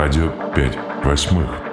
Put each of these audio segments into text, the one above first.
Радио 5 восьмых.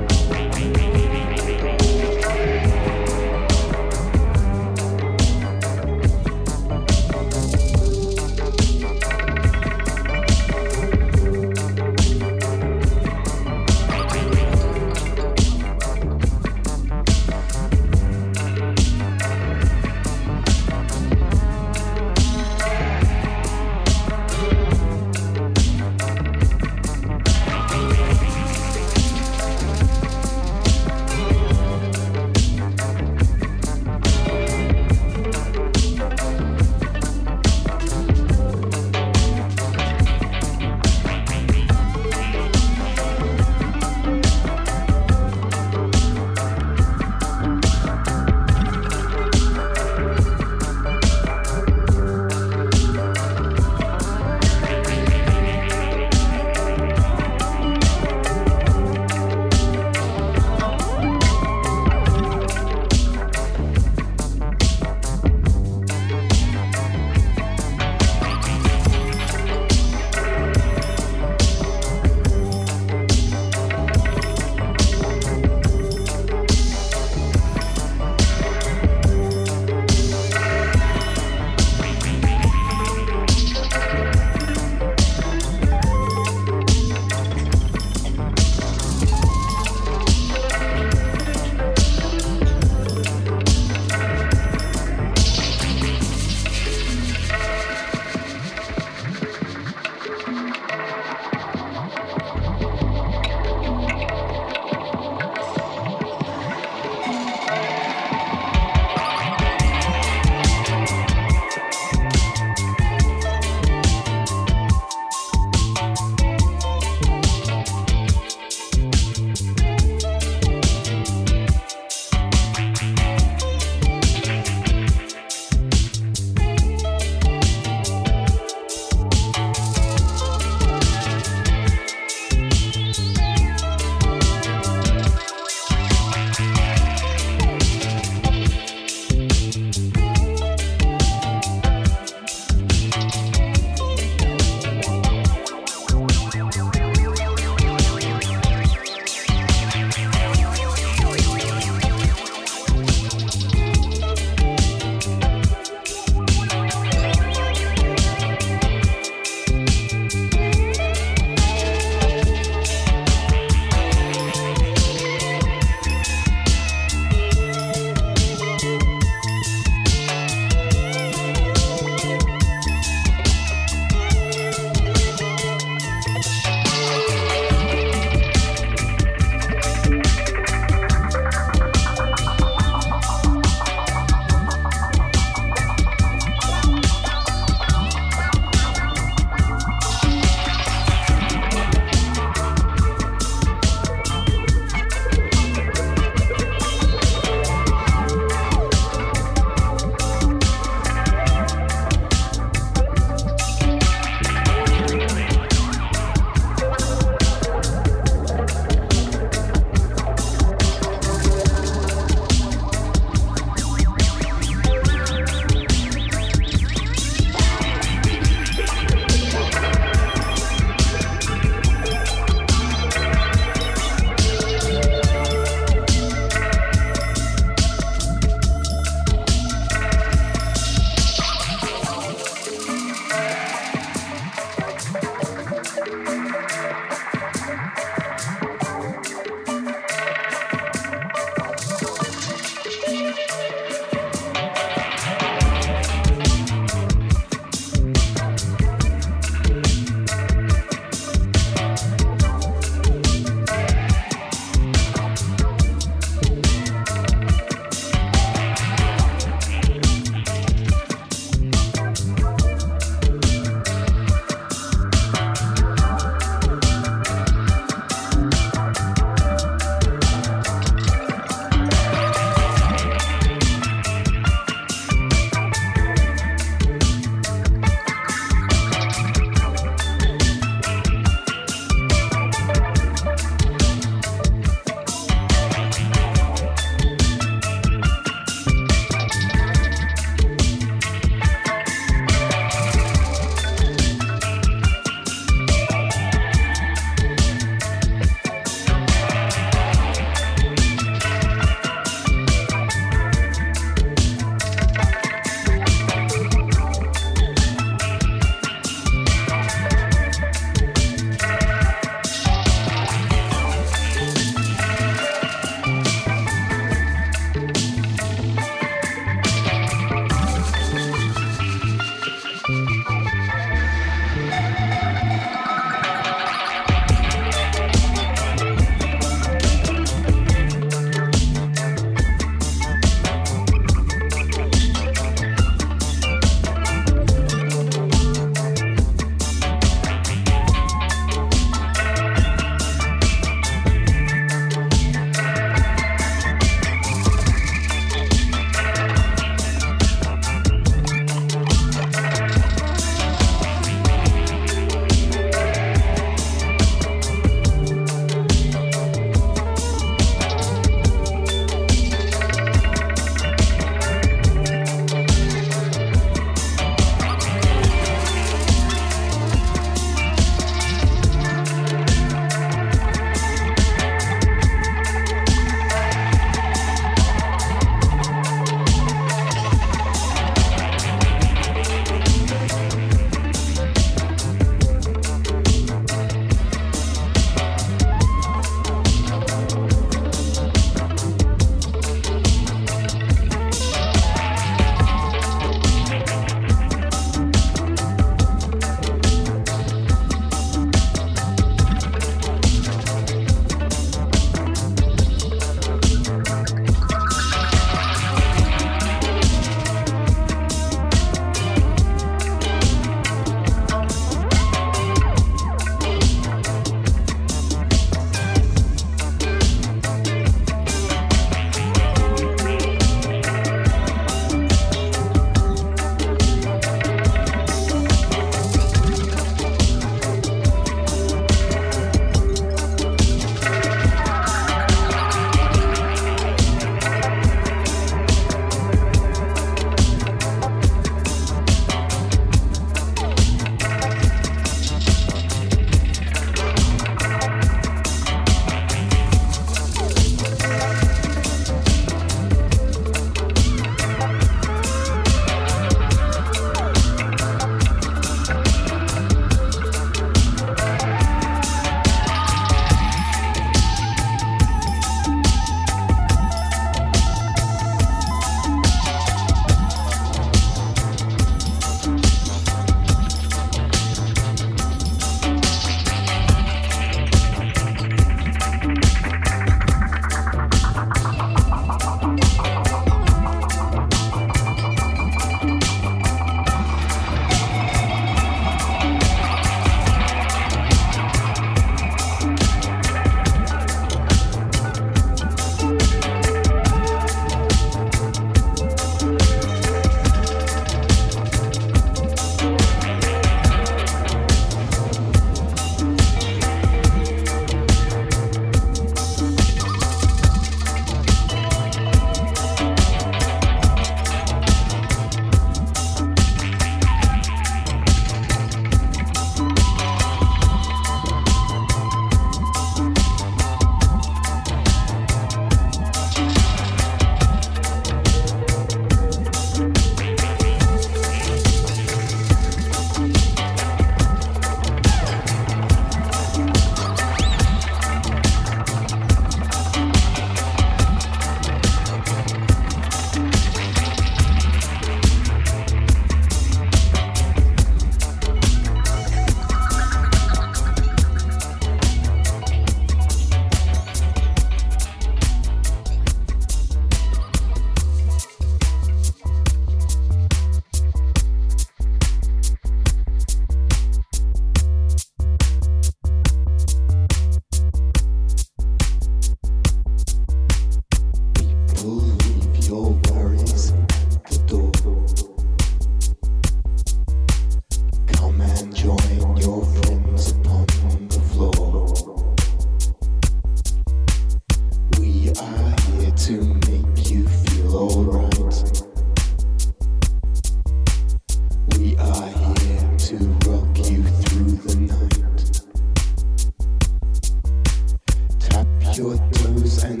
Generating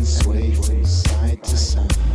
from side to town.